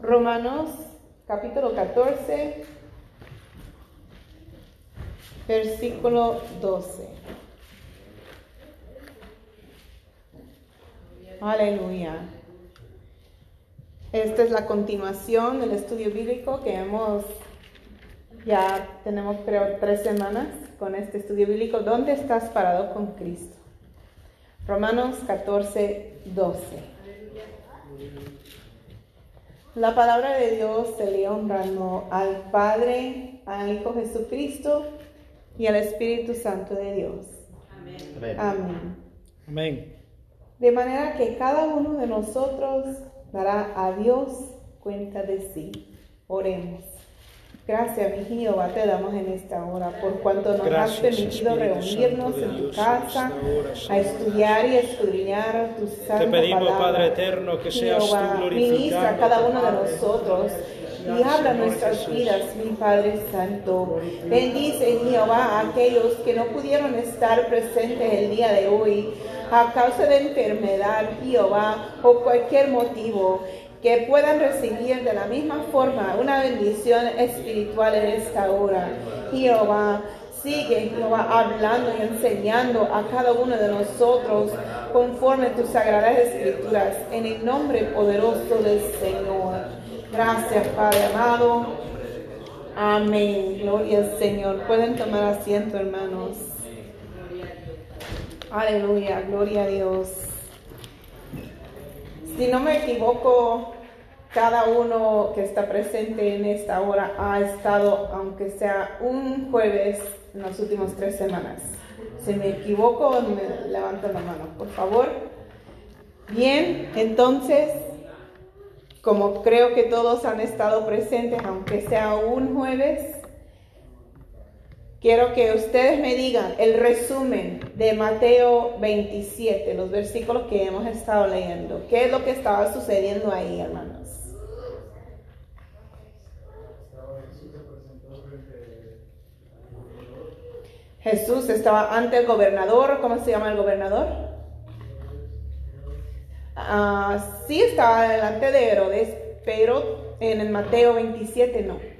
Romanos capítulo 14, versículo 12. Aleluya. Esta es la continuación del estudio bíblico que hemos, ya tenemos creo tres semanas con este estudio bíblico. ¿Dónde estás parado con Cristo? Romanos 14, 12. La palabra de Dios se lee honrando al Padre, al Hijo Jesucristo y al Espíritu Santo de Dios. Amén. Amén. Amén. De manera que cada uno de nosotros dará a Dios cuenta de sí. Oremos. Gracias, mi Jehová, te damos en esta hora por cuanto nos has permitido reunirnos Santo en tu Dios, casa a estudiar y escudriñar tu santa Te pedimos, palabra. Padre eterno, que seas tú Jehová, glorificado. ministra a cada uno de nosotros y habla nuestras vidas, mi Padre Santo. Bendice, Jehová, a aquellos que no pudieron estar presentes el día de hoy a causa de enfermedad, Jehová, o cualquier motivo. Que puedan recibir de la misma forma una bendición espiritual en esta hora. Jehová, Sigue, Jehová, hablando y enseñando a cada uno de nosotros conforme tus sagradas escrituras, en el nombre poderoso del Señor. Gracias, Padre amado. Amén. Gloria al Señor. Pueden tomar asiento, hermanos. Aleluya, gloria a Dios. Si no me equivoco, cada uno que está presente en esta hora ha estado, aunque sea un jueves, en las últimas tres semanas. Si me equivoco, me levanto la mano, por favor. Bien, entonces, como creo que todos han estado presentes, aunque sea un jueves, quiero que ustedes me digan el resumen de Mateo 27, los versículos que hemos estado leyendo. ¿Qué es lo que estaba sucediendo ahí, hermanos? Jesús estaba ante el gobernador, ¿cómo se llama el gobernador? Ah, sí estaba delante de Herodes, pero en el Mateo 27 no.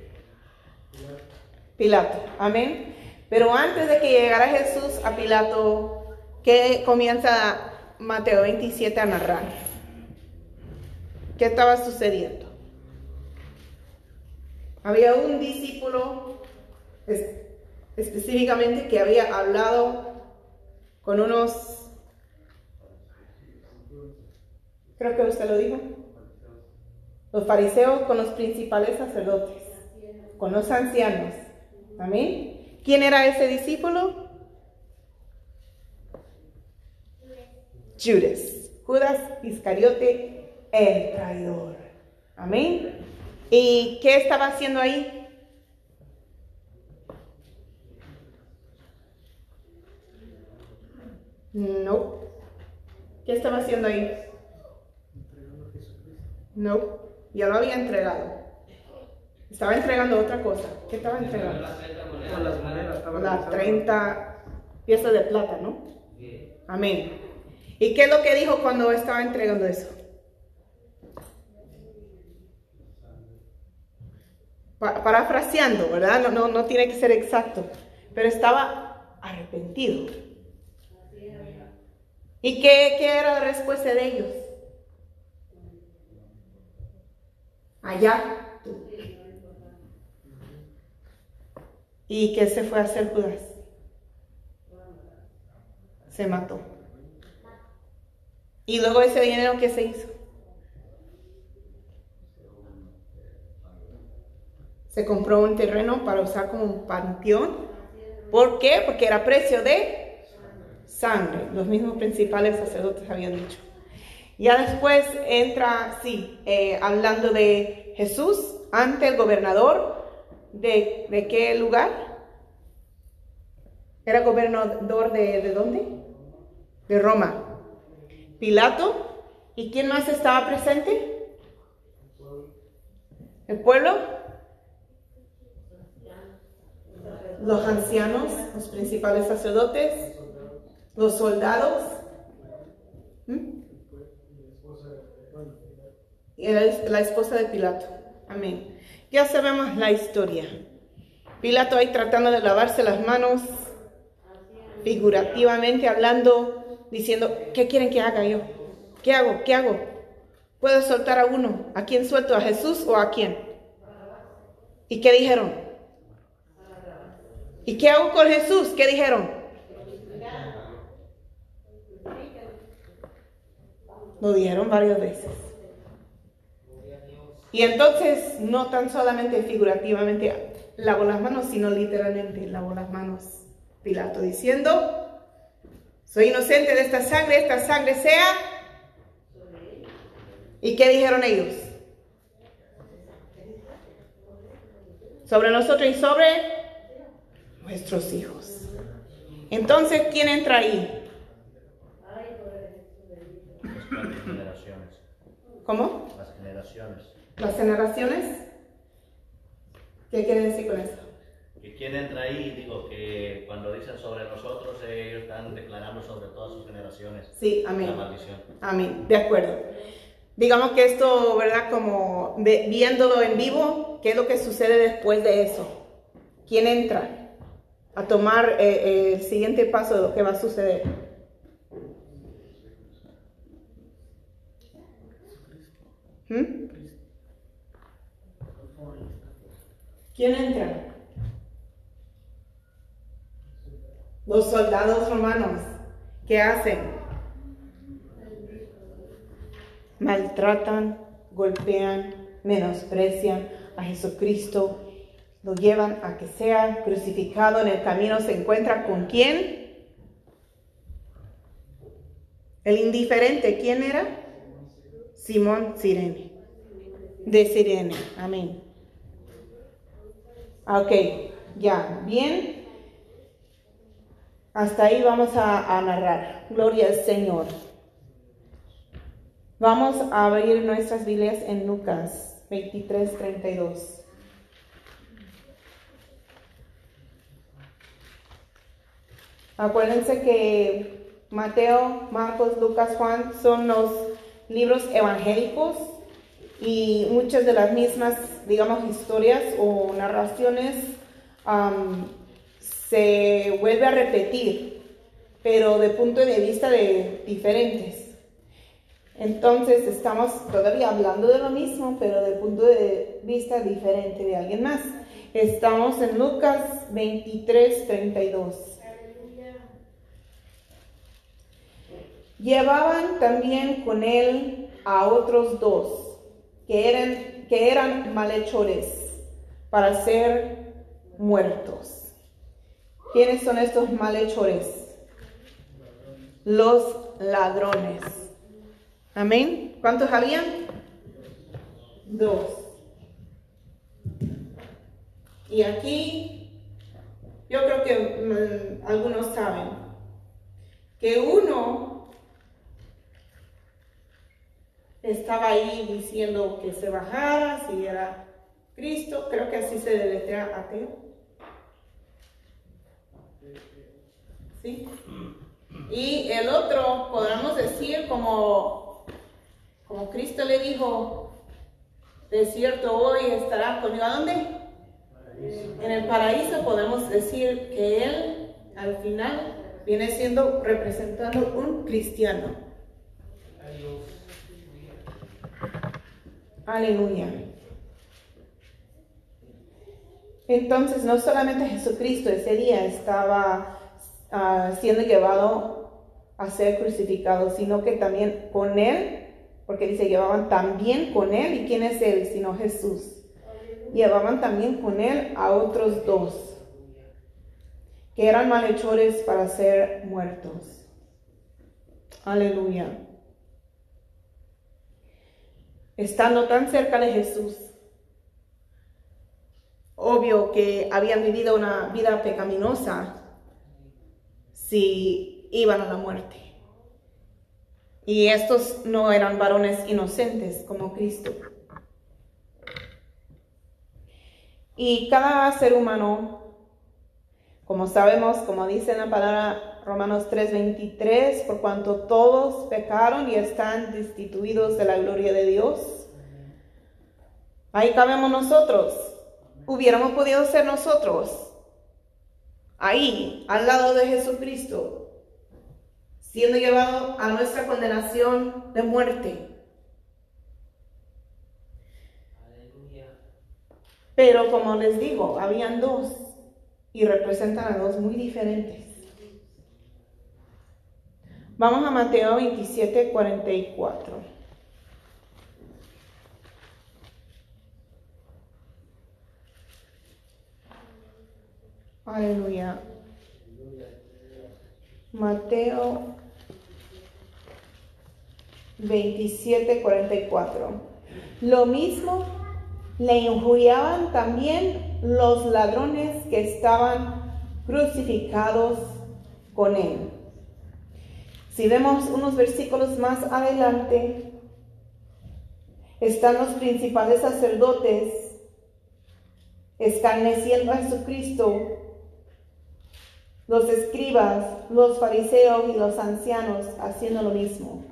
Pilato, amén. Pero antes de que llegara Jesús a Pilato, ¿qué comienza Mateo 27 a narrar? ¿Qué estaba sucediendo? Había un discípulo es- específicamente que había hablado con unos, creo que usted lo dijo, los fariseos con los principales sacerdotes, con los ancianos. Amén. ¿Quién era ese discípulo? Judas. Judas Iscariote, el traidor. Amén. ¿Y qué estaba haciendo ahí? No. ¿Qué estaba haciendo ahí? No. Ya lo había entregado. Estaba entregando otra cosa. ¿Qué estaba entregando? Las monedas estaba Las revisando. 30 piezas de plata, ¿no? Amén. ¿Y qué es lo que dijo cuando estaba entregando eso? Pa- parafraseando, ¿verdad? No, no, no tiene que ser exacto. Pero estaba arrepentido. ¿Y qué, qué era la respuesta de ellos? Allá. tú. ¿Y qué se fue a hacer Judas? Se mató. Y luego ese dinero, ¿qué se hizo? Se compró un terreno para usar como un panteón. ¿Por qué? Porque era precio de sangre. Los mismos principales sacerdotes habían dicho. Ya después entra, sí, eh, hablando de Jesús ante el gobernador. ¿De, de qué lugar? ¿Era gobernador de, de dónde? De Roma. Pilato. ¿Y quién más estaba presente? ¿El pueblo? Los ancianos, los principales sacerdotes, los soldados. ¿Mm? era la esposa de Pilato. Amén. Ya sabemos la historia. Pilato ahí tratando de lavarse las manos, figurativamente hablando, diciendo, ¿qué quieren que haga yo? ¿Qué hago? ¿Qué hago? ¿Puedo soltar a uno? ¿A quién suelto? ¿A Jesús o a quién? ¿Y qué dijeron? ¿Y qué hago con Jesús? ¿Qué dijeron? Lo dijeron varias veces. Y entonces, no tan solamente figurativamente lavó las manos, sino literalmente lavó las manos Pilato, diciendo, soy inocente de esta sangre, esta sangre sea. ¿Y qué dijeron ellos? Sobre nosotros y sobre nuestros hijos. Entonces, ¿quién entra ahí? ¿Cómo? Las generaciones. Las generaciones. ¿Qué quiere decir con eso? ¿Y quién entra ahí? Digo que cuando dicen sobre nosotros, ellos están declarando sobre todas sus generaciones. Sí, amén. La maldición. Amén, de acuerdo. Digamos que esto, ¿verdad? Como viéndolo en vivo, ¿qué es lo que sucede después de eso? ¿Quién entra a tomar eh, eh, el siguiente paso de lo que va a suceder? ¿Mm? ¿Quién entra? Los soldados romanos. ¿Qué hacen? Maltratan, golpean, menosprecian a Jesucristo. Lo llevan a que sea crucificado. En el camino se encuentra con quién? El indiferente. ¿Quién era? Simón Sirene. De Sirene. Amén. Ok, ya, bien. Hasta ahí vamos a, narrar. Gloria al Señor. Vamos a abrir nuestras Biblias en Lucas 23, 32. Acuérdense que Mateo, Marcos, Lucas, Juan son los libros evangélicos y muchas de las mismas, digamos, historias o narraciones se vuelve a repetir, pero de punto de vista de diferentes. Entonces estamos todavía hablando de lo mismo, pero de punto de vista diferente de alguien más. Estamos en Lucas 23, 32. Llevaban también con él a otros dos que eran, que eran malhechores para ser muertos. ¿Quiénes son estos malhechores? Los ladrones. Amén. ¿Cuántos habían? Dos. Y aquí yo creo que mm, algunos saben que uno estaba ahí diciendo que se bajara, si era Cristo, creo que así se deletrea ateo. ¿Sí? Y el otro, podríamos decir, como, como Cristo le dijo, de cierto hoy estará conmigo. ¿A dónde? En el paraíso podemos decir que Él al final viene siendo representando un cristiano. Aleluya. Entonces, no solamente Jesucristo ese día estaba ah, siendo llevado a ser crucificado, sino que también con él, porque dice, llevaban también con él, ¿y quién es él sino Jesús? Llevaban también con él a otros dos, que eran malhechores para ser muertos. Aleluya estando tan cerca de Jesús. Obvio que habían vivido una vida pecaminosa si iban a la muerte. Y estos no eran varones inocentes como Cristo. Y cada ser humano, como sabemos, como dice la palabra Romanos 3:23, por cuanto todos pecaron y están destituidos de la gloria de Dios, Ahí cabemos nosotros. Hubiéramos podido ser nosotros. Ahí, al lado de Jesucristo, siendo llevado a nuestra condenación de muerte. Pero como les digo, habían dos y representan a dos muy diferentes. Vamos a Mateo 27, 44. Aleluya. Mateo 27, 44. Lo mismo le injuriaban también los ladrones que estaban crucificados con él. Si vemos unos versículos más adelante, están los principales sacerdotes escarneciendo a Jesucristo, los escribas, los fariseos y los ancianos haciendo lo mismo.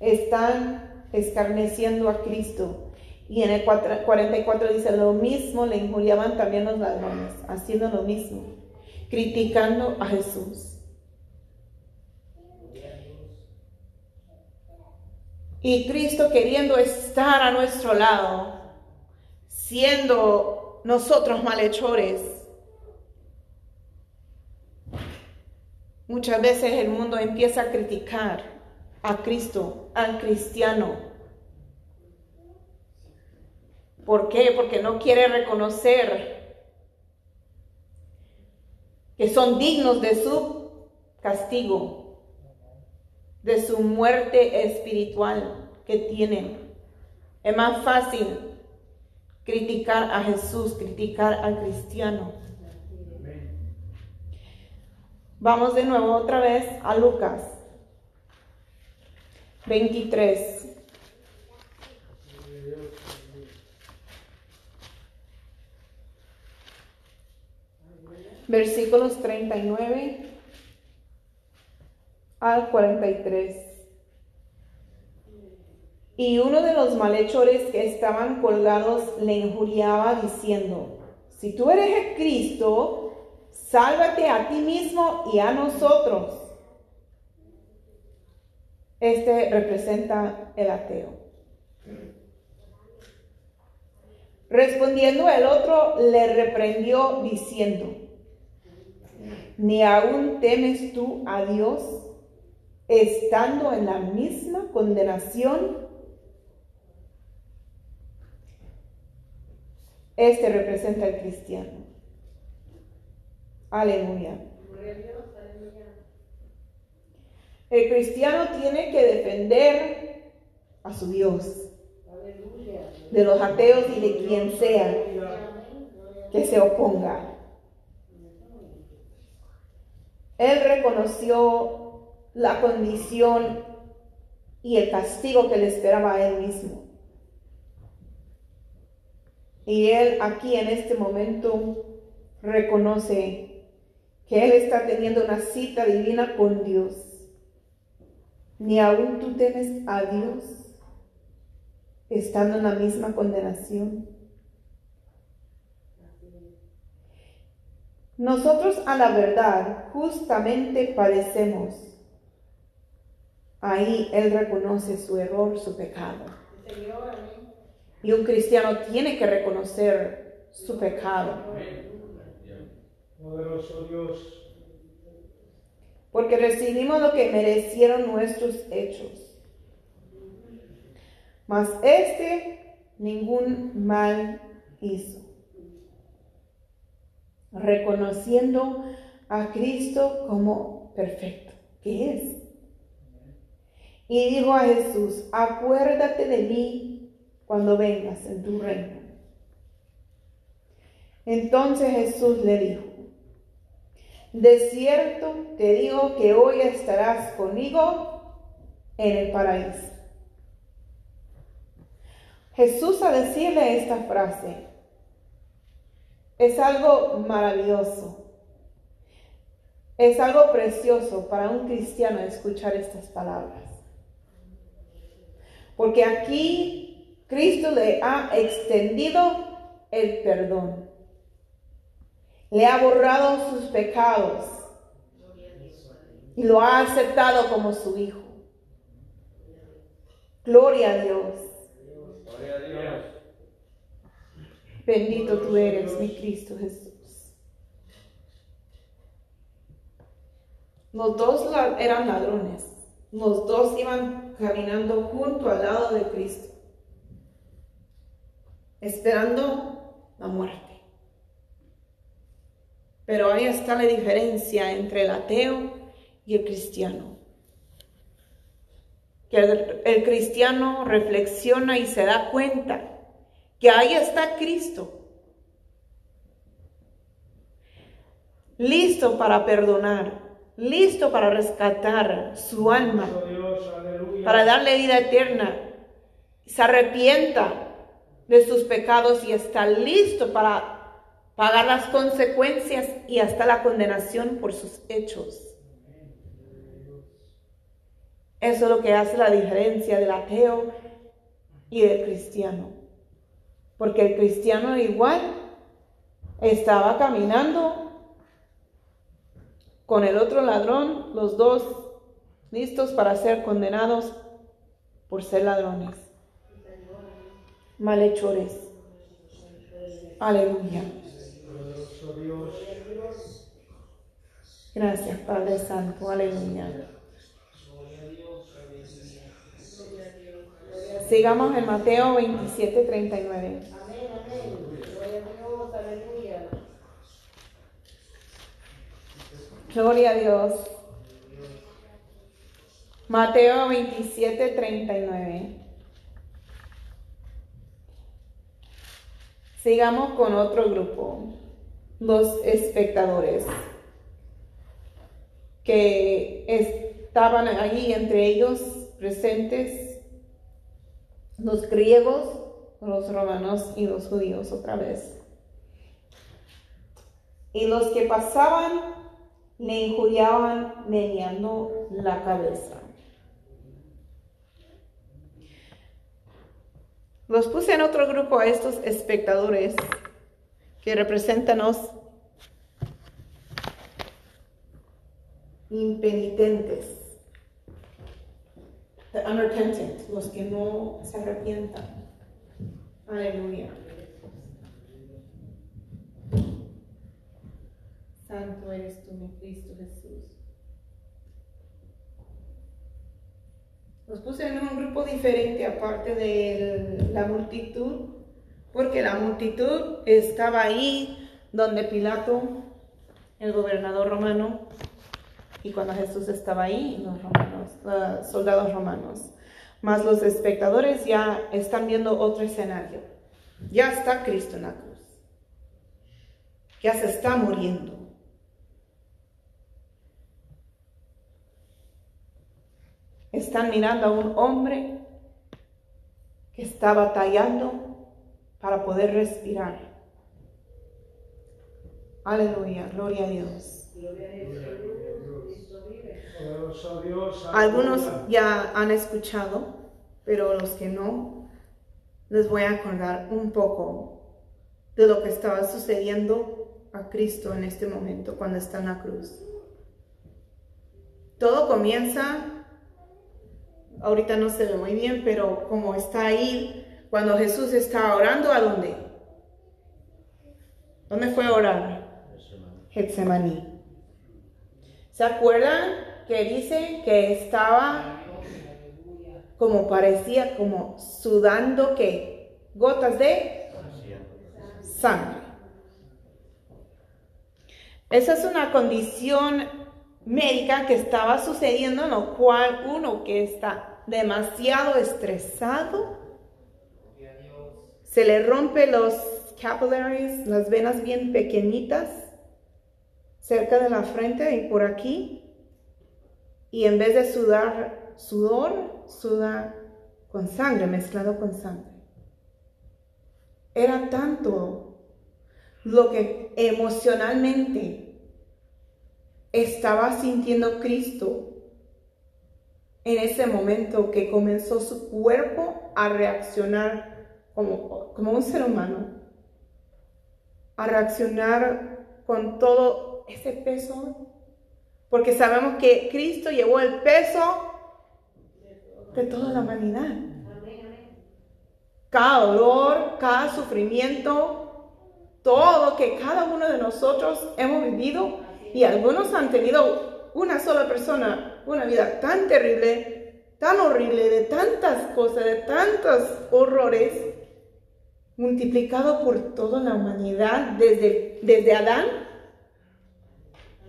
Están escarneciendo a Cristo. Y en el 44 dice, lo mismo le injuriaban también los ladrones, haciendo lo mismo criticando a Jesús. Y Cristo queriendo estar a nuestro lado, siendo nosotros malhechores. Muchas veces el mundo empieza a criticar a Cristo, al cristiano. ¿Por qué? Porque no quiere reconocer que son dignos de su castigo, de su muerte espiritual que tienen. Es más fácil criticar a Jesús, criticar al cristiano. Vamos de nuevo otra vez a Lucas 23. Versículos 39 al 43. Y uno de los malhechores que estaban colgados le injuriaba diciendo, si tú eres el Cristo, sálvate a ti mismo y a nosotros. Este representa el ateo. Respondiendo el otro, le reprendió diciendo, ni aún temes tú a Dios estando en la misma condenación. Este representa al cristiano. Aleluya. El cristiano tiene que defender a su Dios de los ateos y de quien sea que se oponga. Él reconoció la condición y el castigo que le esperaba a él mismo. Y él aquí en este momento reconoce que él está teniendo una cita divina con Dios. Ni aún tú temes a Dios estando en la misma condenación. Nosotros a la verdad justamente padecemos. Ahí Él reconoce su error, su pecado. Y un cristiano tiene que reconocer su pecado. Porque recibimos lo que merecieron nuestros hechos. Mas este ningún mal hizo reconociendo a Cristo como perfecto, que es. Y dijo a Jesús, acuérdate de mí cuando vengas en tu reino. Entonces Jesús le dijo, de cierto te digo que hoy estarás conmigo en el paraíso. Jesús a decirle esta frase, es algo maravilloso. Es algo precioso para un cristiano escuchar estas palabras. Porque aquí Cristo le ha extendido el perdón. Le ha borrado sus pecados y lo ha aceptado como su hijo. Gloria a Dios. Bendito tú eres, mi Cristo Jesús. Los dos eran ladrones. Los dos iban caminando junto al lado de Cristo, esperando la muerte. Pero ahí está la diferencia entre el ateo y el cristiano. Que el, cristiano reflexiona y se da cuenta que ahí está Cristo. Listo para perdonar, listo para rescatar su alma, para darle vida eterna. Se arrepienta de sus pecados y está listo para pagar las consecuencias y hasta la condenación por sus hechos. Eso es lo que hace la diferencia del ateo y del cristiano. Porque el cristiano igual estaba caminando con el otro ladrón, los dos listos para ser condenados por ser ladrones, malhechores. Aleluya. Gracias, Padre Santo. Aleluya. Sigamos en Mateo 27, 39. Gloria a Dios. Mateo 27, 39. Sigamos con otro grupo los espectadores que estaban allí entre ellos presentes, los griegos, los romanos y los judíos otra vez. Y los que pasaban le injuriaban meneando la cabeza. Los puse en otro grupo a estos espectadores que representan los impenitentes, the unrepentant, los que no se arrepientan. Aleluya. Santo eres tú, mi Cristo Jesús. Los puse en un grupo diferente aparte de la multitud porque la multitud estaba ahí donde Pilato, el gobernador romano, y cuando Jesús estaba ahí, los romanos, soldados romanos. Más los espectadores ya están viendo otro escenario. Ya está Cristo en la cruz. Ya se está muriendo. Están mirando a un hombre que está batallando para poder respirar. Aleluya, gloria a Dios. Algunos ya han escuchado, pero los que no, les voy a acordar un poco de lo que estaba sucediendo a Cristo en este momento cuando está en la cruz. Todo comienza, ahorita no se ve muy bien, pero como está ahí cuando Jesús estaba orando, ¿a dónde? ¿Dónde fue a orar? Getsemaní. ¿Se acuerdan que dice que estaba como parecía como sudando que gotas de sangre? Esa es una condición médica que estaba sucediendo en lo cual uno que está demasiado estresado se le rompe los capillaries, las venas bien pequeñitas, cerca de la frente y por aquí. Y en vez de sudar sudor, suda con sangre, mezclado con sangre. Era tanto lo que emocionalmente estaba sintiendo Cristo en ese momento que comenzó su cuerpo a reaccionar como, como un ser humano, a reaccionar con todo ese peso, porque sabemos que Cristo llevó el peso de toda la humanidad. Cada dolor, cada sufrimiento, todo que cada uno de nosotros hemos vivido y algunos han tenido una sola persona, una vida tan terrible, tan horrible, de tantas cosas, de tantos horrores, multiplicado por toda la humanidad, desde, desde Adán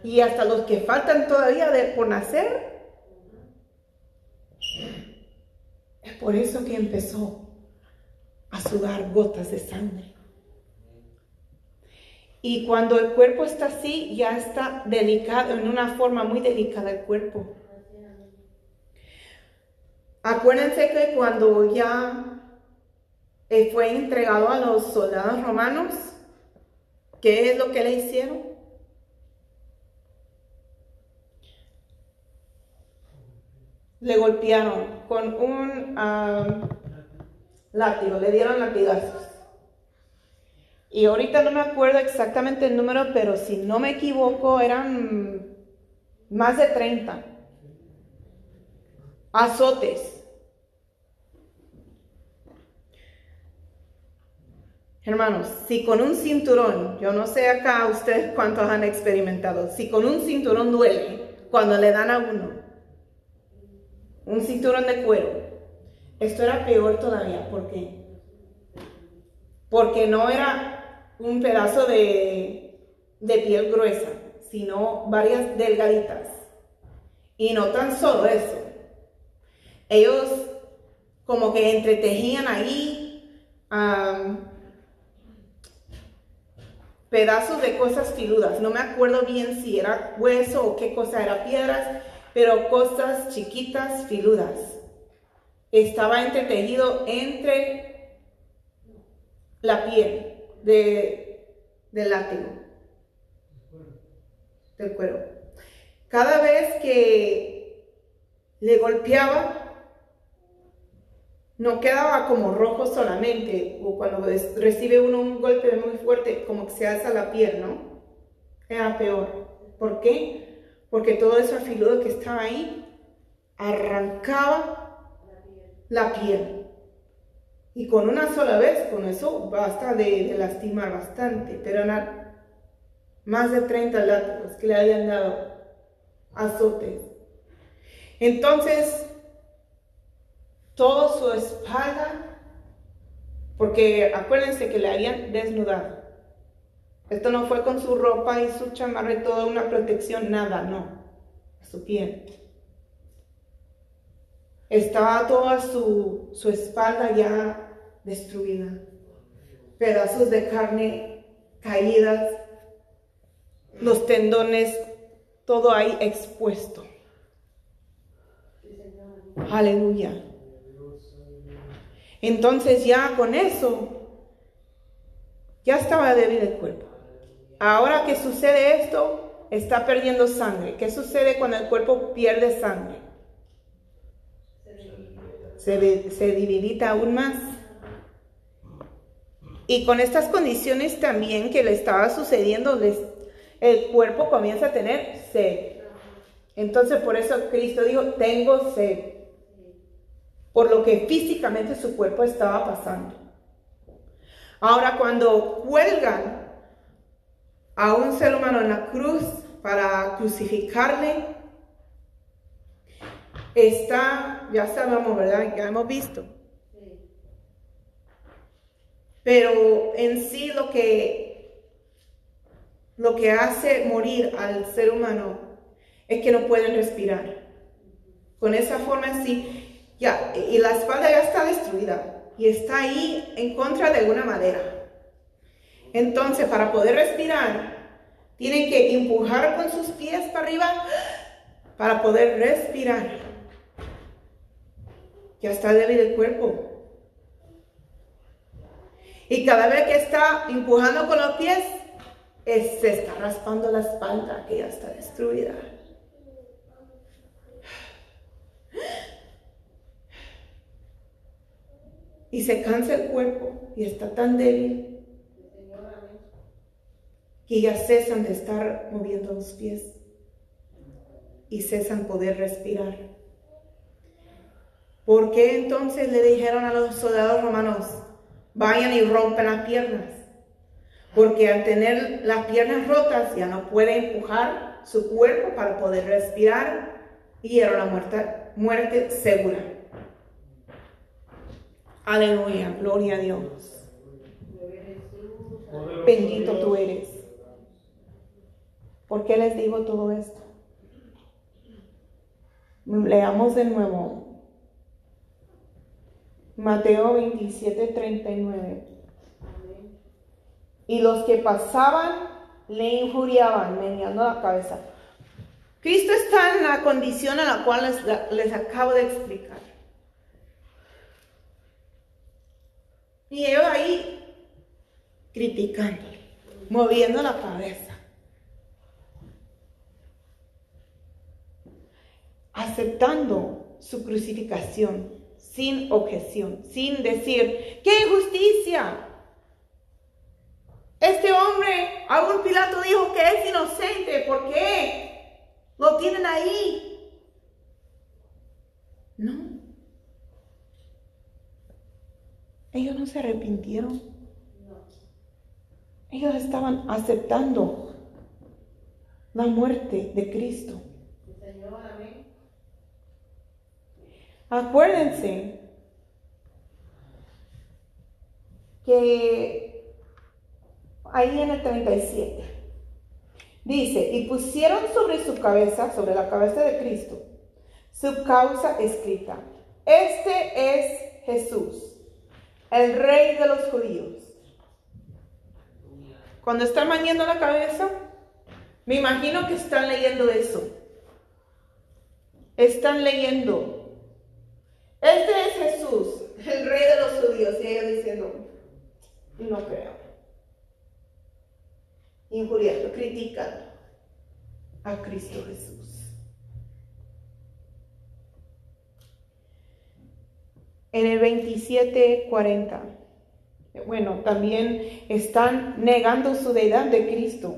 y hasta los que faltan todavía de, por nacer. Es por eso que empezó a sudar gotas de sangre. Y cuando el cuerpo está así, ya está delicado, en una forma muy delicada el cuerpo. Acuérdense que cuando ya fue entregado a los soldados romanos. ¿Qué es lo que le hicieron? Le golpearon con un látigo, le dieron latigazos. Y ahorita no me acuerdo exactamente el número, pero si no me equivoco, eran más de 30 azotes. Hermanos, si con un cinturón, yo no sé acá ustedes cuántos han experimentado, si con un cinturón duele cuando le dan a uno, un cinturón de cuero, esto era peor todavía, ¿por qué? Porque no era un pedazo de, de piel gruesa, sino varias delgaditas. Y no tan solo eso, ellos como que entretejían ahí pedazos de cosas filudas. No me acuerdo bien si era hueso o qué cosa era piedras, pero cosas chiquitas filudas. Estaba entretejido entre la piel de, del látigo, del cuero. Cada vez que le golpeaba, no quedaba como rojo solamente, o cuando recibe uno un golpe muy fuerte, como que se alza la piel, ¿no? Era peor. ¿Por qué? Porque todo ese afiludo que estaba ahí arrancaba la piel. Y con una sola vez, con eso basta de, lastimar bastante, pero más de 30 látigos que le habían dado azotes. Entonces, toda su espalda, porque acuérdense que le habían desnudado. Esto no fue con su ropa y su chamarra y toda una protección, nada, no, su piel. Estaba toda su, su espalda ya destruida, pedazos de carne caídas, los tendones, todo ahí expuesto. Aleluya. Entonces ya con eso, ya estaba débil el cuerpo. Ahora que sucede esto, está perdiendo sangre. ¿Qué sucede cuando el cuerpo pierde sangre? Se, se debilita aún más. Y con estas condiciones también que le estaba sucediendo, el cuerpo comienza a tener sed. Entonces por eso Cristo dijo, tengo sed por lo que físicamente su cuerpo estaba pasando. Ahora, cuando cuelgan a un ser humano en la cruz para crucificarle, está, ya sabemos, ¿verdad? Ya hemos visto. Pero en sí lo que, lo que hace morir al ser humano es que no pueden respirar. Con esa forma en ya, y la espalda ya está destruida y está ahí en contra de una madera. Entonces, para poder respirar, tienen que empujar con sus pies para arriba para poder respirar. Ya está débil el cuerpo. Y cada vez que está empujando con los pies, se está raspando la espalda que ya está destruida. Y se cansa el cuerpo y está tan débil que ya cesan de estar moviendo los pies y cesan poder respirar. ¿Por qué entonces le dijeron a los soldados romanos, vayan y rompan las piernas? Porque al tener las piernas rotas ya no puede empujar su cuerpo para poder respirar y era muerte, muerte segura. Aleluya, gloria a Dios. Bendito tú eres. ¿Por qué les digo todo esto? Leamos de nuevo. Mateo 27, 39. Y los que pasaban le injuriaban, meneando la cabeza. Cristo está en la condición a la cual les, les acabo de explicar. Y ellos ahí criticando, moviendo la cabeza. Aceptando su crucificación sin objeción, sin decir, ¡qué injusticia! Este hombre, aún Pilato dijo que es inocente, ¿por qué? Lo tienen ahí. No. Ellos no se arrepintieron. Ellos estaban aceptando la muerte de Cristo. Acuérdense que ahí en el 37 dice, y pusieron sobre su cabeza, sobre la cabeza de Cristo, su causa escrita. Este es Jesús, el rey de los judíos. Cuando están maniendo la cabeza, me imagino que están leyendo eso. Están leyendo este es Jesús, el rey de los judíos. Y ellos diciendo, no creo. Injuriando, criticando a Cristo Jesús. En el 27:40, bueno, también están negando su deidad de Cristo,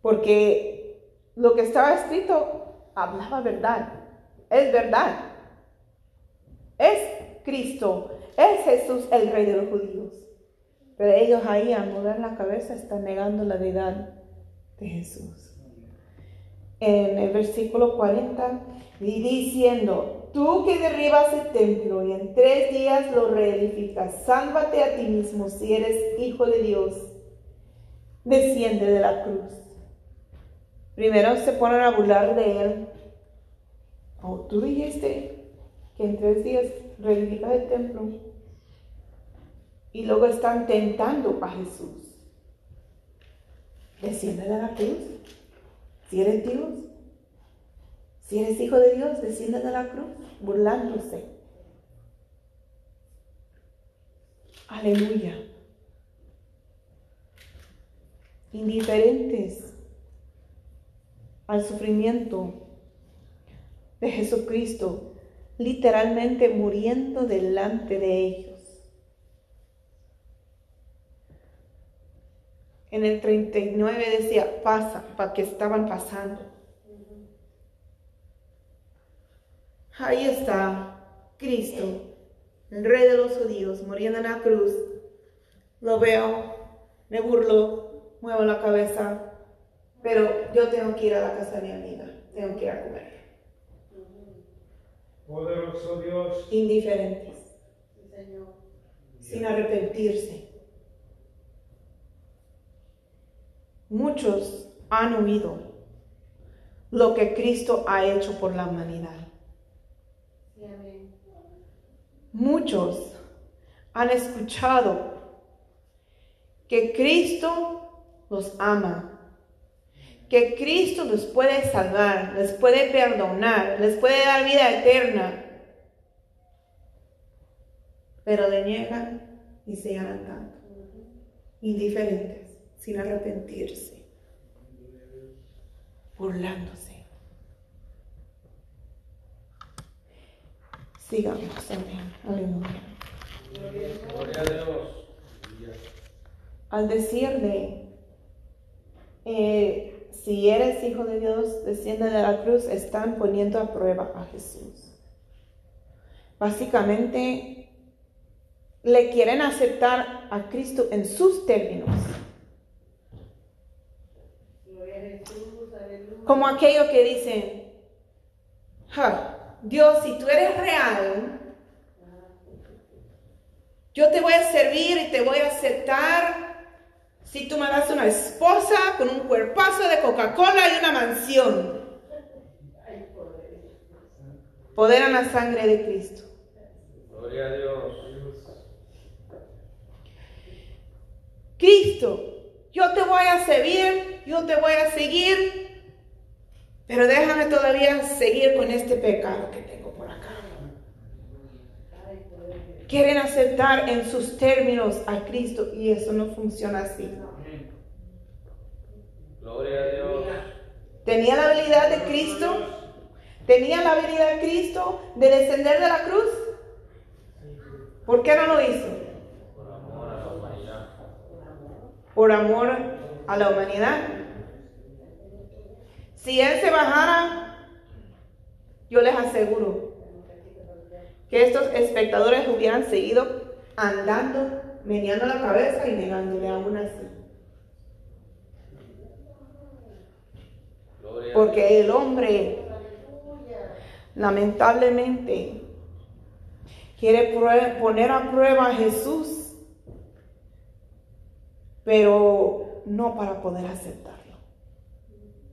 porque lo que estaba escrito hablaba verdad, es verdad. Es Cristo, es Jesús el rey de los judíos. Pero ellos ahí al mover la cabeza están negando la deidad de Jesús. En el versículo 40, diciendo, tú que derribas el templo y en tres días lo reedificas, sálvate a ti mismo si eres hijo de Dios, desciende de la cruz. Primero se ponen a burlar de él. Oh, tú dijiste que en tres días reedifica el templo y luego están tentando a Jesús. Desciende de la cruz. Si eres Dios, si eres hijo de Dios, desciende de la cruz, burlándose. Aleluya. Indiferentes al sufrimiento de Jesucristo literalmente muriendo delante de ellos. En el 39 decía, pasa, para que estaban pasando. Ahí está Cristo, el rey de los judíos, muriendo en la cruz. Lo veo, me burlo, muevo la cabeza, pero yo tengo que ir a la casa de mi amiga, tengo que ir a comer. Poderoso Dios. Indiferentes. Sin arrepentirse. Muchos han oído lo que Cristo ha hecho por la humanidad. Muchos han escuchado que Cristo los ama que Cristo los puede salvar, les puede perdonar, les puede dar vida eterna. Pero le niegan y se tanto, indiferentes, sin arrepentirse, burlándose. Sigamos, amén. Aleluya. Gloria a Dios. Al decirle, eh, si eres hijo de Dios, desciende de la cruz, están poniendo a prueba a Jesús. Básicamente, le quieren aceptar a Cristo en sus términos. Como aquello que dicen, "Ja, Dios, si tú eres real, yo te voy a servir y te voy a aceptar si tú me das una esposa con un cuerpazo de Coca-Cola y una mansión. Poder en la sangre de Cristo. Gloria a Dios. Cristo, yo te voy a servir, yo te voy a seguir, pero déjame todavía seguir con este pecado que tengo por acá. Quieren aceptar en sus términos a Cristo y eso no funciona así. Gloria a Dios. ¿Tenía la habilidad de Cristo? ¿Tenía la habilidad de Cristo de descender de la cruz? ¿Por qué no lo hizo? Por amor a la humanidad. Por amor a la humanidad. Si Él se bajara, yo les aseguro que estos espectadores hubieran seguido andando, meneando la cabeza y negándole aún así. Porque el hombre, lamentablemente, quiere poner a prueba a Jesús, pero no para poder aceptarlo.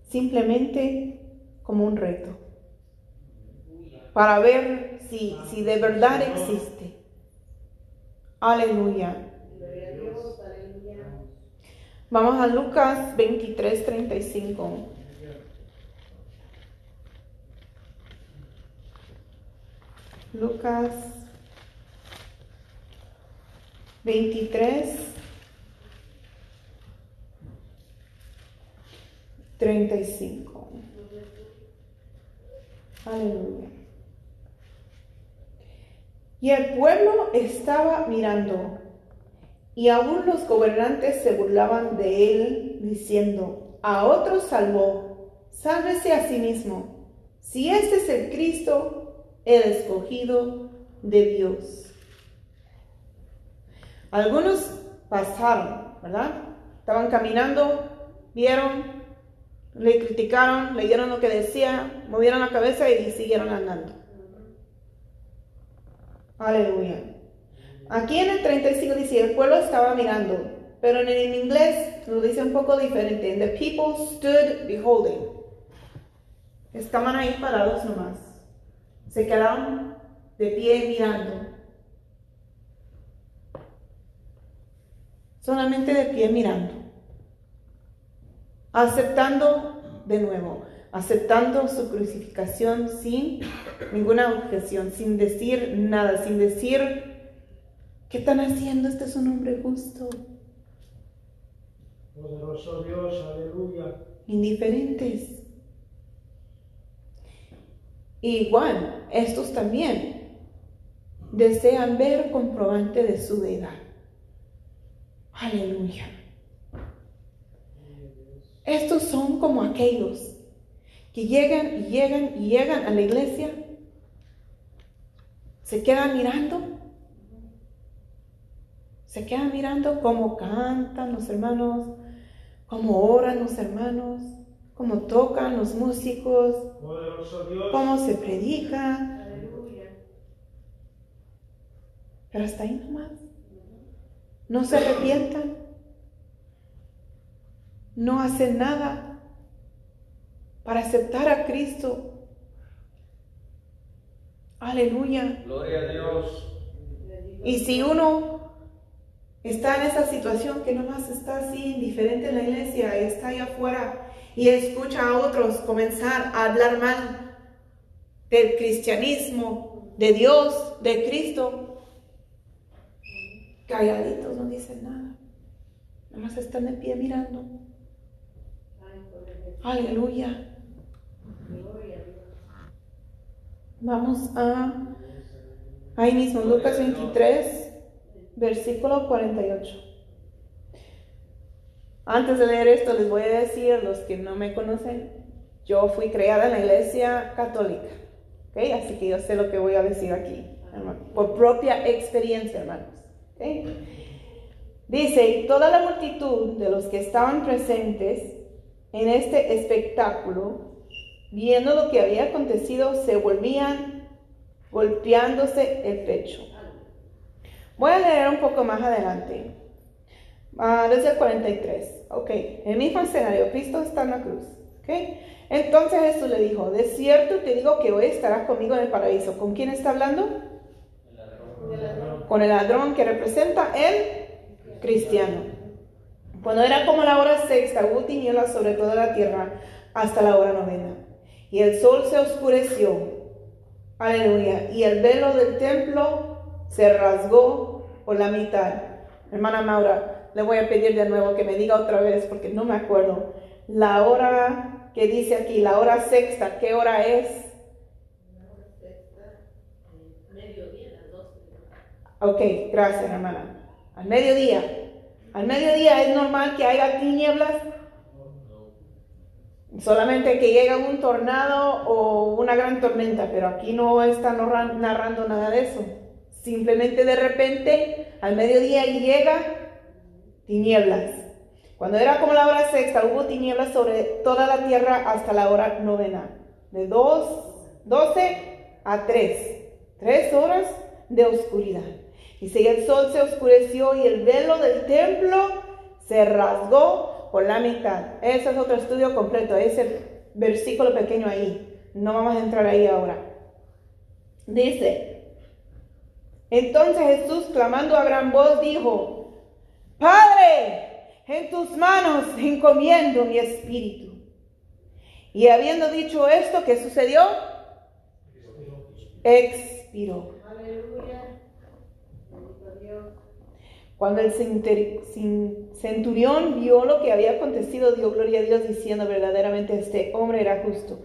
Simplemente como un reto. Para ver si, si de verdad existe. Aleluya. Vamos a Lucas 23, 35. Lucas 23, 35. Aleluya. Y el pueblo estaba mirando, y aún los gobernantes se burlaban de él, diciendo, a otro salvó, sálvese a sí mismo, si este es el Cristo, el escogido de Dios. Algunos pasaron, ¿verdad? Estaban caminando, vieron, le criticaron, leyeron lo que decía, movieron la cabeza y siguieron andando. Aleluya. Aquí en el 35 dice, el pueblo estaba mirando, pero en el inglés lo dice un poco diferente. The people stood beholding. Estaban ahí parados nomás. Se quedaron de pie mirando. Solamente de pie mirando. Aceptando de nuevo, aceptando su crucificación sin ninguna objeción, sin decir nada, sin decir, ¿qué están haciendo? Este es un hombre justo. Poderoso Dios, aleluya. indiferentes. Igual, estos también desean ver comprobante de su deidad. Aleluya. Estos son como aquellos que llegan y llegan y llegan a la iglesia, se quedan mirando, se quedan mirando cómo cantan los hermanos, cómo oran los hermanos, cómo tocan los músicos, cómo se predica. Pero hasta ahí nomás. No se arrepientan. No hacen nada para aceptar a Cristo. Aleluya. Gloria a Dios. Y si uno está en esa situación que nomás está así indiferente en la iglesia, está allá afuera y escucha a otros comenzar a hablar mal del cristianismo, de Dios, de Cristo, calladitos no dicen nada, nomás están de pie mirando. Aleluya. Vamos a Ahí mismo, Lucas 23, versículo 48. Antes de leer esto, les voy a decir a los que no me conocen, yo fui creada en la iglesia católica. ¿ok? Así que yo sé lo que voy a decir aquí, hermano, por propia experiencia, hermanos. ¿ok? Dice, toda la multitud de los que estaban presentes en este espectáculo, viendo lo que había acontecido, se volvían golpeándose el pecho. Voy a leer un poco más adelante, ah, desde el 43. Ok, el mismo escenario, Cristo está en la cruz. Ok, entonces Jesús le dijo, de cierto te digo que hoy estarás conmigo en el paraíso. ¿Con quién está hablando? Con el ladrón que representa el cristiano. Cuando era como la hora sexta, hubo tinieblas sobre toda la tierra hasta la hora novena. Y el sol se oscureció. Aleluya. Y el velo del templo se rasgó por la mitad. Hermana Maura, le voy a pedir de nuevo que me diga otra vez porque no me acuerdo. La hora que dice aquí, la hora sexta, ¿qué hora es? Ok, gracias hermana. Al mediodía. Al mediodía es normal que haya tinieblas. Solamente que llegue un tornado o una gran tormenta, pero aquí no está narrando nada de eso. Simplemente de repente al mediodía llega tinieblas. Cuando era como la hora sexta, hubo tinieblas sobre toda la tierra hasta la hora novena. De dos, doce a tres. Tres horas de oscuridad. Y si el sol se oscureció y el velo del templo se rasgó por la mitad. Ese es otro estudio completo, ese versículo pequeño ahí. No vamos a entrar ahí ahora. Dice, entonces Jesús clamando a gran voz dijo, Padre, en tus manos encomiendo mi espíritu. Y habiendo dicho esto, ¿qué sucedió? Expiró. Cuando el centurión vio lo que había acontecido, dio gloria a Dios diciendo verdaderamente este hombre era justo.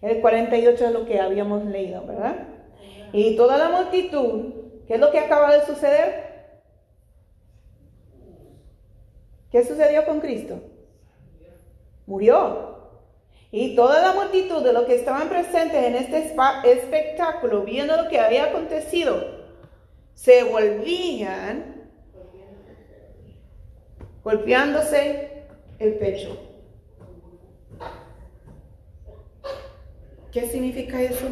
El 48 es lo que habíamos leído, ¿verdad? Y toda la multitud, ¿qué es lo que acaba de suceder? ¿Qué sucedió con Cristo? Murió. Y toda la multitud de los que estaban presentes en este espectáculo, viendo lo que había acontecido, se volvían golpeándose el pecho. ¿Qué significa eso?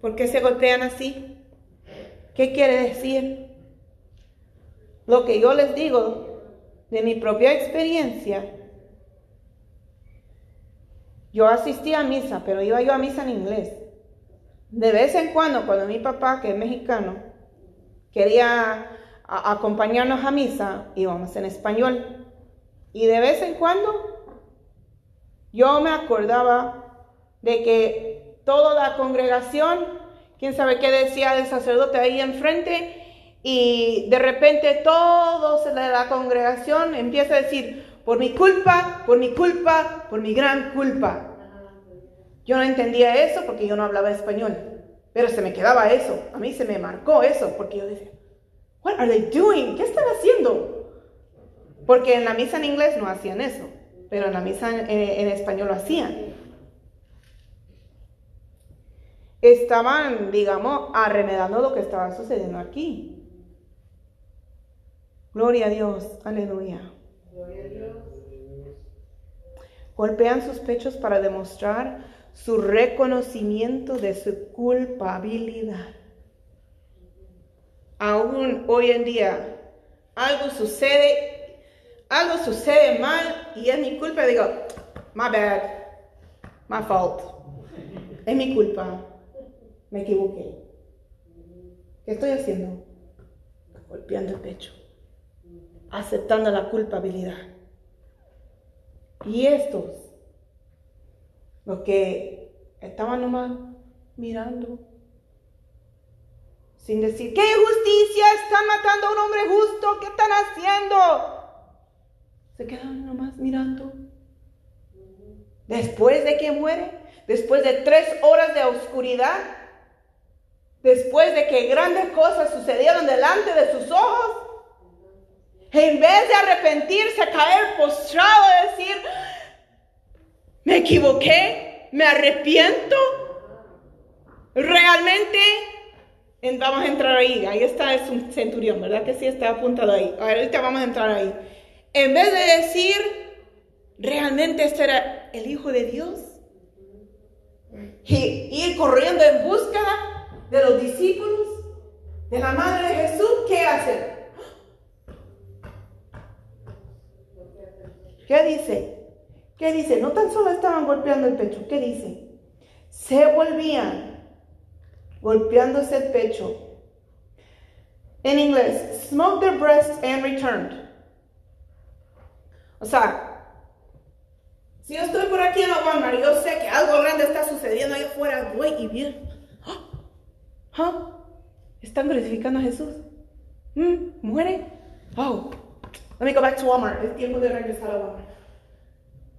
¿Por qué se golpean así? ¿Qué quiere decir? Lo que yo les digo de mi propia experiencia. Yo asistí a misa, pero iba yo a misa en inglés. De vez en cuando, cuando mi papá, que es mexicano, quería acompañarnos a misa, íbamos en español. Y de vez en cuando yo me acordaba de que toda la congregación, quién sabe qué decía el sacerdote ahí enfrente, y de repente todos de la congregación empieza a decir, por mi culpa, por mi culpa, por mi gran culpa. Yo no entendía eso porque yo no hablaba español, pero se me quedaba eso, a mí se me marcó eso, porque yo decía, What are they doing? ¿Qué están haciendo? Porque en la misa en inglés no hacían eso, pero en la misa en, español lo hacían. Estaban, digamos, arremedando lo que estaba sucediendo aquí. Gloria a Dios, aleluya. Golpean sus pechos para demostrar su reconocimiento de su culpabilidad aún hoy en día algo sucede, algo sucede mal y es mi culpa, digo, my bad, my fault, es mi culpa, me equivoqué. ¿Qué estoy haciendo? Golpeando el pecho, aceptando la culpabilidad. Y estos, los que estaban nomás mirando, sin decir, ¿qué justicia? Están matando a un hombre justo, ¿qué están haciendo? Se quedan nomás mirando. Después de que muere, después de tres horas de oscuridad, después de que grandes cosas sucedieron delante de sus ojos, en vez de arrepentirse, caer postrado, decir, me equivoqué, me arrepiento, realmente vamos a entrar ahí. Ahí está, es un centurión, ¿verdad? Que sí está apuntado ahí. Ahorita vamos a entrar ahí. En vez de decir, realmente este era el Hijo de Dios, y ir corriendo en busca de los discípulos, de la Madre de Jesús, ¿qué hace? ¿Qué dice? ¿Qué dice? No tan solo estaban golpeando el pecho, ¿qué dice? Se volvían golpeándose el pecho. En inglés, smoke their breasts and returned. O sea, si yo estoy por aquí en la Walmart y yo sé que algo grande está sucediendo ahí afuera, voy y bien. ¿Ah? ¿Están glorificando a Jesús? ¿Mm? ¿Muere? Oh, let me go back to Walmart. Es tiempo de regresar a Walmart.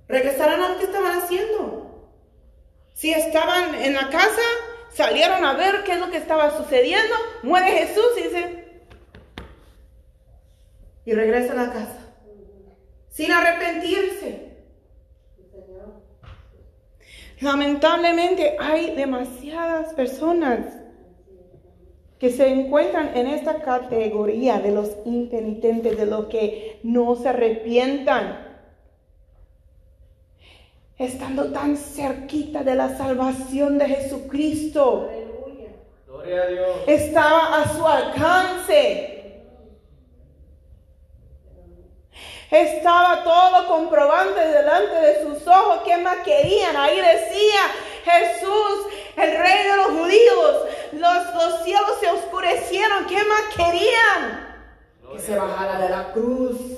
Regresarán a lo que estaban haciendo. Si estaban en la casa, salieron a ver qué es lo que estaba sucediendo, muere Jesús y dice, y regresan a la casa, sin arrepentirse. Lamentablemente hay demasiadas personas que se encuentran en esta categoría de los impenitentes, de los que no se arrepientan estando tan cerquita de la salvación de Jesucristo. Gloria a Dios. Estaba a su alcance. Estaba todo comprobante delante de sus ojos. ¿Qué más querían? Ahí decía Jesús, el rey de los judíos. Los, los cielos se oscurecieron. ¿Qué más querían? Que se bajara de la cruz.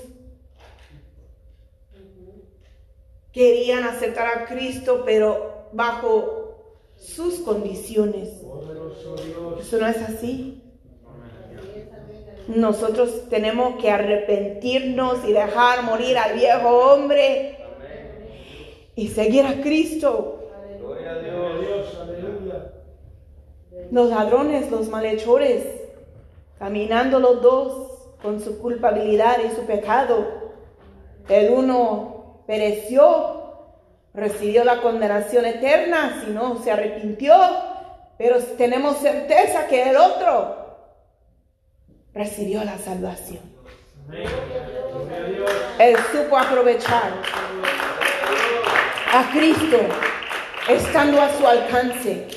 Querían aceptar a Cristo, pero bajo sus condiciones. Eso no es así. Nosotros tenemos que arrepentirnos y dejar morir al viejo hombre y seguir a Cristo. Los ladrones, los malhechores, caminando los dos con su culpabilidad y su pecado. El uno pereció, recibió la condenación eterna, si no se arrepintió, pero tenemos certeza que el otro recibió la salvación. Él supo aprovechar a Cristo estando a su alcance.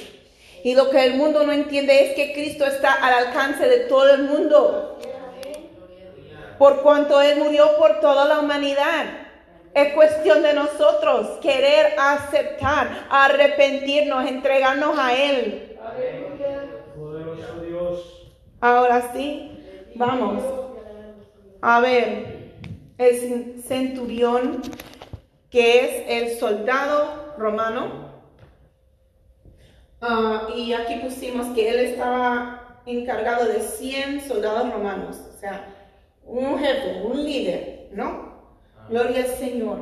Y lo que el mundo no entiende es que Cristo está al alcance de todo el mundo. Por cuanto Él murió por toda la humanidad. Es cuestión de nosotros querer aceptar, arrepentirnos, entregarnos a Él. Ahora sí, vamos. A ver, el centurión, que es el soldado romano. Ah, y aquí pusimos que él estaba encargado de 100 soldados romanos. O sea, un jefe, un líder, ¿no? Gloria al Señor.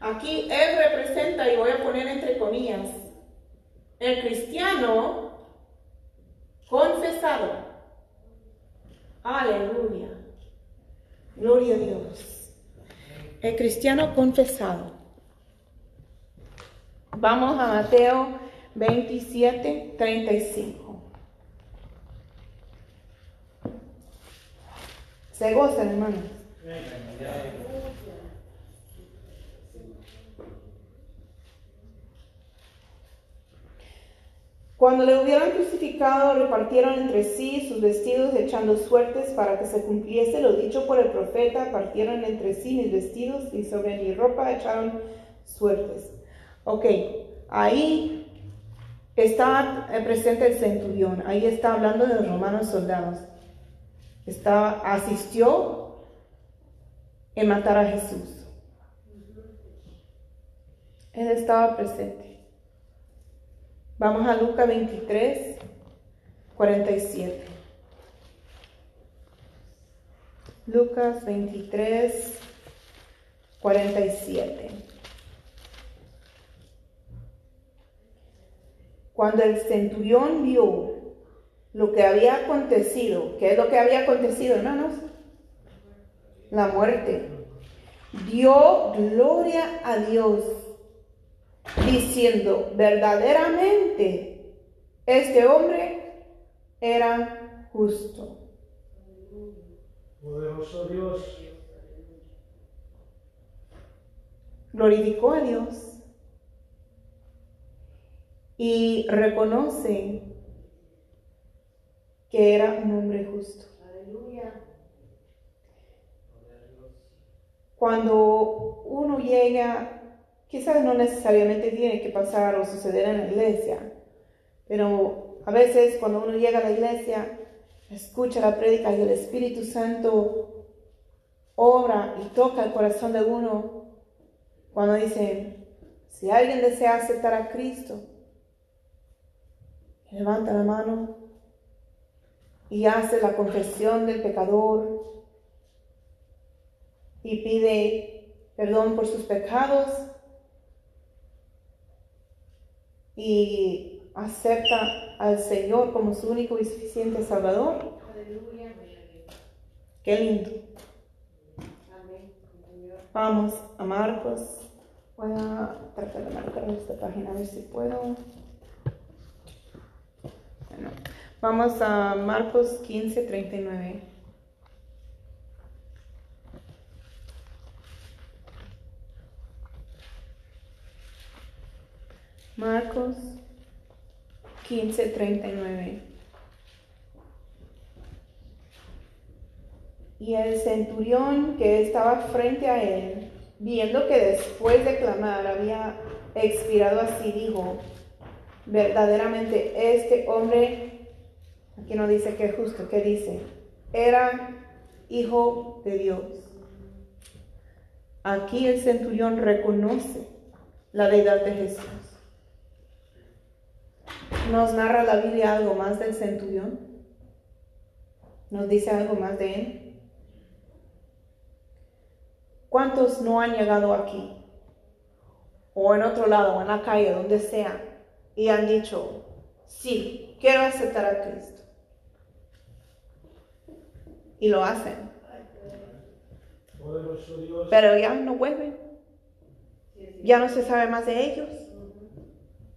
Aquí Él representa, y voy a poner entre comillas, el cristiano confesado. Aleluya. Gloria a Dios. El cristiano confesado. Vamos a Mateo 27, 35. Se gozan, hermanos. Cuando le hubieron crucificado, repartieron entre sí sus vestidos, echando suertes para que se cumpliese lo dicho por el profeta. Partieron entre sí mis vestidos y sobre mi ropa echaron suertes. Ok, ahí está presente el centurión. Ahí está hablando de los romanos soldados. Estaba, asistió en matar a Jesús. Él estaba presente. Vamos a Lucas 23, 47. Lucas 23, 47. Cuando el centurión vio lo que había acontecido. ¿Qué es lo que había acontecido, hermanos? La muerte. Dio gloria a Dios diciendo, verdaderamente, este hombre era justo. Poderoso Dios. Glorificó a Dios y reconoce que era un hombre justo. Cuando uno llega, quizás no necesariamente tiene que pasar o suceder en la iglesia, pero a veces cuando uno llega a la iglesia, escucha la prédica y el Espíritu Santo obra y toca el corazón de uno cuando dice, si alguien desea aceptar a Cristo, levanta la mano y hace la confesión del pecador y pide perdón por sus pecados y acepta al Señor como su único y suficiente Salvador. Qué lindo. Vamos a Marcos. Voy a tratar de marcar esta página a ver si puedo. Bueno, vamos a Marcos 15, 39. Marcos 15, 39. Y el centurión que estaba frente a él, viendo que después de clamar había expirado así, dijo, verdaderamente este hombre, aquí no dice que es justo, que dice, era hijo de Dios. Aquí el centurión reconoce la deidad de Jesús. ¿Nos narra la Biblia algo más del centurión? ¿Nos dice algo más de él? ¿Cuántos no han llegado aquí? O en otro lado, o en la calle, donde sea, y han dicho, sí, quiero aceptar a Cristo. Y lo hacen. Pero ya no vuelven. Ya no se sabe más de ellos.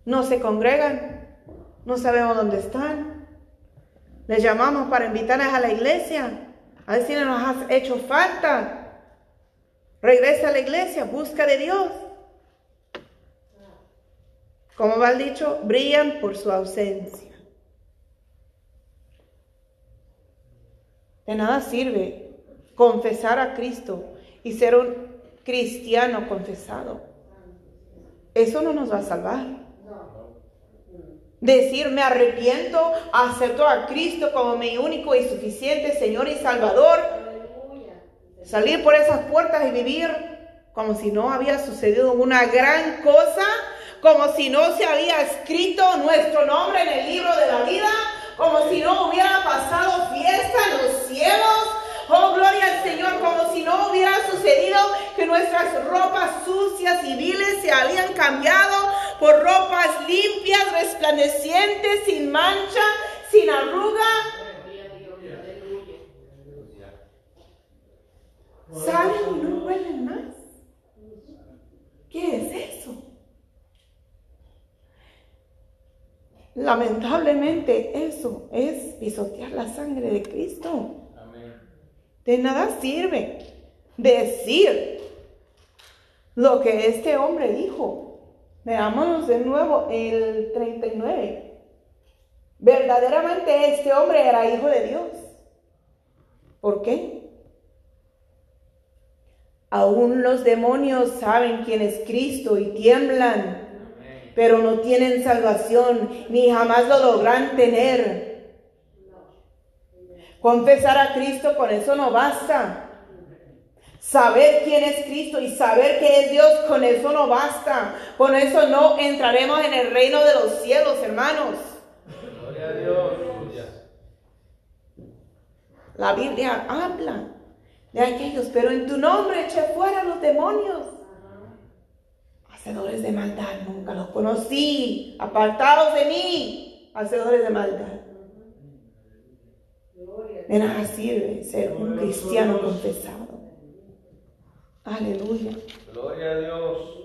No se congregan. No sabemos dónde están. Les llamamos para invitarles a la iglesia. A si nos has hecho falta. Regresa a la iglesia, busca de Dios. Como va el dicho, brillan por su ausencia. De nada sirve confesar a Cristo y ser un cristiano confesado. Eso no nos va a salvar. Decir, me arrepiento, acepto a Cristo como mi único y suficiente Señor y Salvador salir por esas puertas y vivir como si no había sucedido una gran cosa, como si no se había escrito nuestro nombre en el libro de la vida, como si no hubiera pasado fiesta en los cielos. Oh, gloria al Señor, como si no hubiera sucedido que nuestras ropas sucias y viles se habían cambiado por ropas limpias, resplandecientes, sin mancha, sin arruga, salen y no huelen más. ¿Qué es eso? Lamentablemente eso es pisotear la sangre de Cristo. De nada sirve decir lo que este hombre dijo. Veámonos de nuevo el 39. Verdaderamente este hombre era hijo de Dios. ¿Por qué? Aún los demonios saben quién es Cristo y tiemblan, pero no tienen salvación ni jamás lo logran tener. Confesar a Cristo con eso no basta. Saber quién es Cristo y saber que es Dios, con eso no basta. Con eso no entraremos en el reino de los cielos, hermanos. Gloria a Dios. La Biblia habla de aquellos, pero en tu nombre eché fuera los demonios. Hacedores de maldad, nunca los conocí. Apartados de mí, hacedores de maldad. De nada sirve ser un cristiano confesado. Aleluya. Gloria a Dios.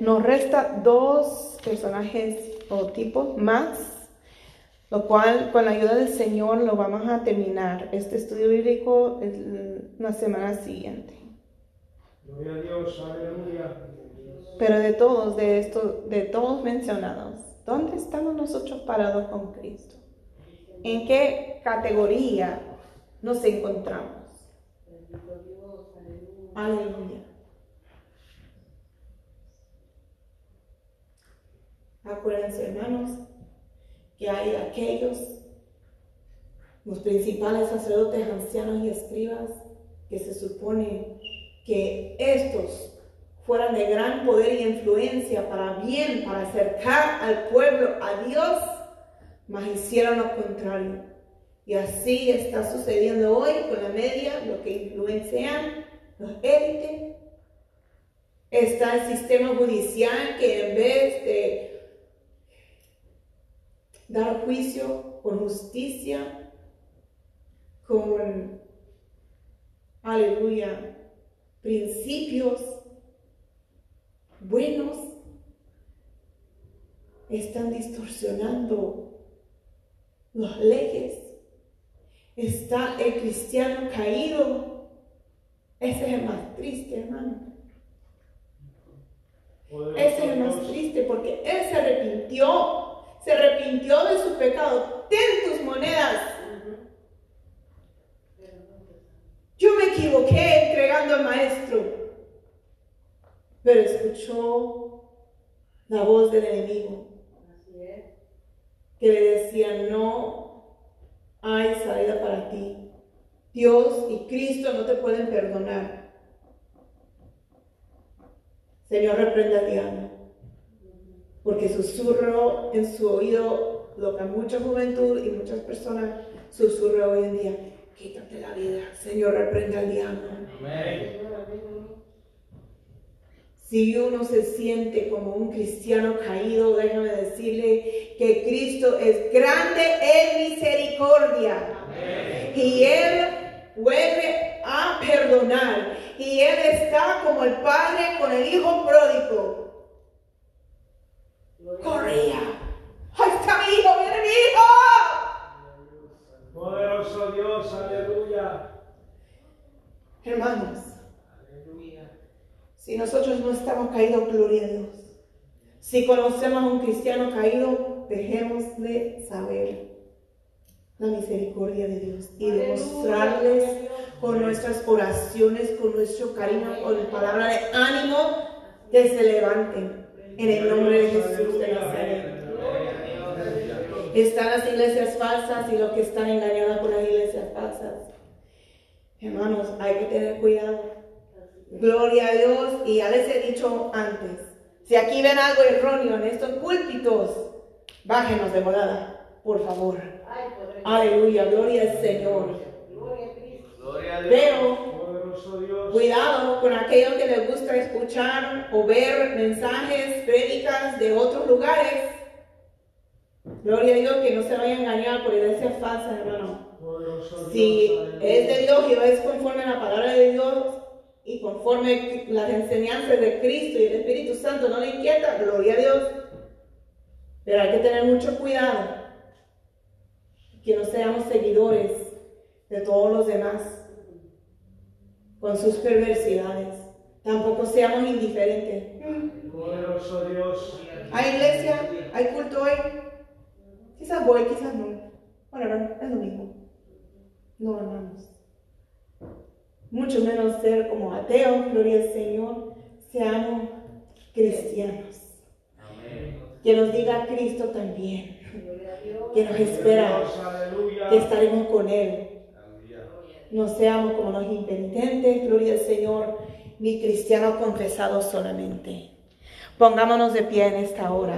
Nos resta dos personajes o tipos más, lo cual con la ayuda del Señor lo vamos a terminar. Este estudio bíblico es la semana siguiente. Gloria a Dios. Aleluya. Pero de todos, de estos, de todos mencionados, ¿dónde estamos nosotros parados con Cristo? ¿En qué categoría nos encontramos? Aleluya. Acuérdense, hermanos, que hay aquellos, los principales sacerdotes, ancianos y escribas, que se supone que estos fueran de gran poder y influencia para bien, para acercar al pueblo a Dios, mas hicieron lo contrario. Y así está sucediendo hoy con la media, lo que influencian los élites. Está el sistema judicial que en vez de dar juicio con justicia, con, aleluya, principios buenos, están distorsionando las leyes. Está el cristiano caído. Ese es el más triste, hermano. Ese es el más triste porque él se arrepintió. Se arrepintió de su pecado. Ten tus monedas. Yo me equivoqué entregando al maestro pero escuchó la voz del enemigo que le decía, no hay salida para ti. Dios y Cristo no te pueden perdonar. Señor, reprenda al diablo, porque susurro en su oído lo que mucha juventud y muchas personas susurran hoy en día. Quítate la vida, Señor, reprenda al diablo. Amén. Si uno se siente como un cristiano caído, déjame decirle que Cristo es grande en misericordia. Y Él vuelve a perdonar. Y Él está como el Padre con el Hijo pródigo. Corría. ¡Ahí está mi hijo! ¡Viene mi hijo! Poderoso Dios, aleluya. Hermanos, si nosotros no estamos caídos, gloria a Dios. Si conocemos a un cristiano caído, dejémosle saber la misericordia de Dios y demostrarles con nuestras oraciones, con nuestro cariño, con palabra de ánimo, que se levanten en el nombre de Jesús de Nazaret. Están las iglesias falsas y los que están engañados por las iglesias falsas. Hermanos, hay que tener cuidado Gloria a Dios. Y ya les he dicho antes, si aquí ven algo erróneo en estos púlpitos, bájenos de volada, por favor. Aleluya, gloria al Señor. Pero cuidado con aquellos que les gusta escuchar o ver mensajes, prédicas de otros lugares. Gloria a Dios que no se vayan a engañar por iglesia falsa, hermano. Si es de Dios y es conforme a la palabra de Dios, y conforme las enseñanzas de Cristo y el Espíritu Santo no le inquieta, gloria a Dios. Pero hay que tener mucho cuidado que no seamos seguidores de todos los demás con sus perversidades. Tampoco seamos indiferentes. Dios. ¿Hay iglesia? ¿Hay culto hoy? Quizás voy, quizás no. Bueno, no, es lo mismo. No, hermanos mucho menos ser como ateos, gloria al Señor, seamos cristianos. Que nos diga Cristo también, que nos espera, que estaremos con Él. No seamos como los impenitentes, gloria al Señor, ni cristianos confesados solamente. Pongámonos de pie en esta hora.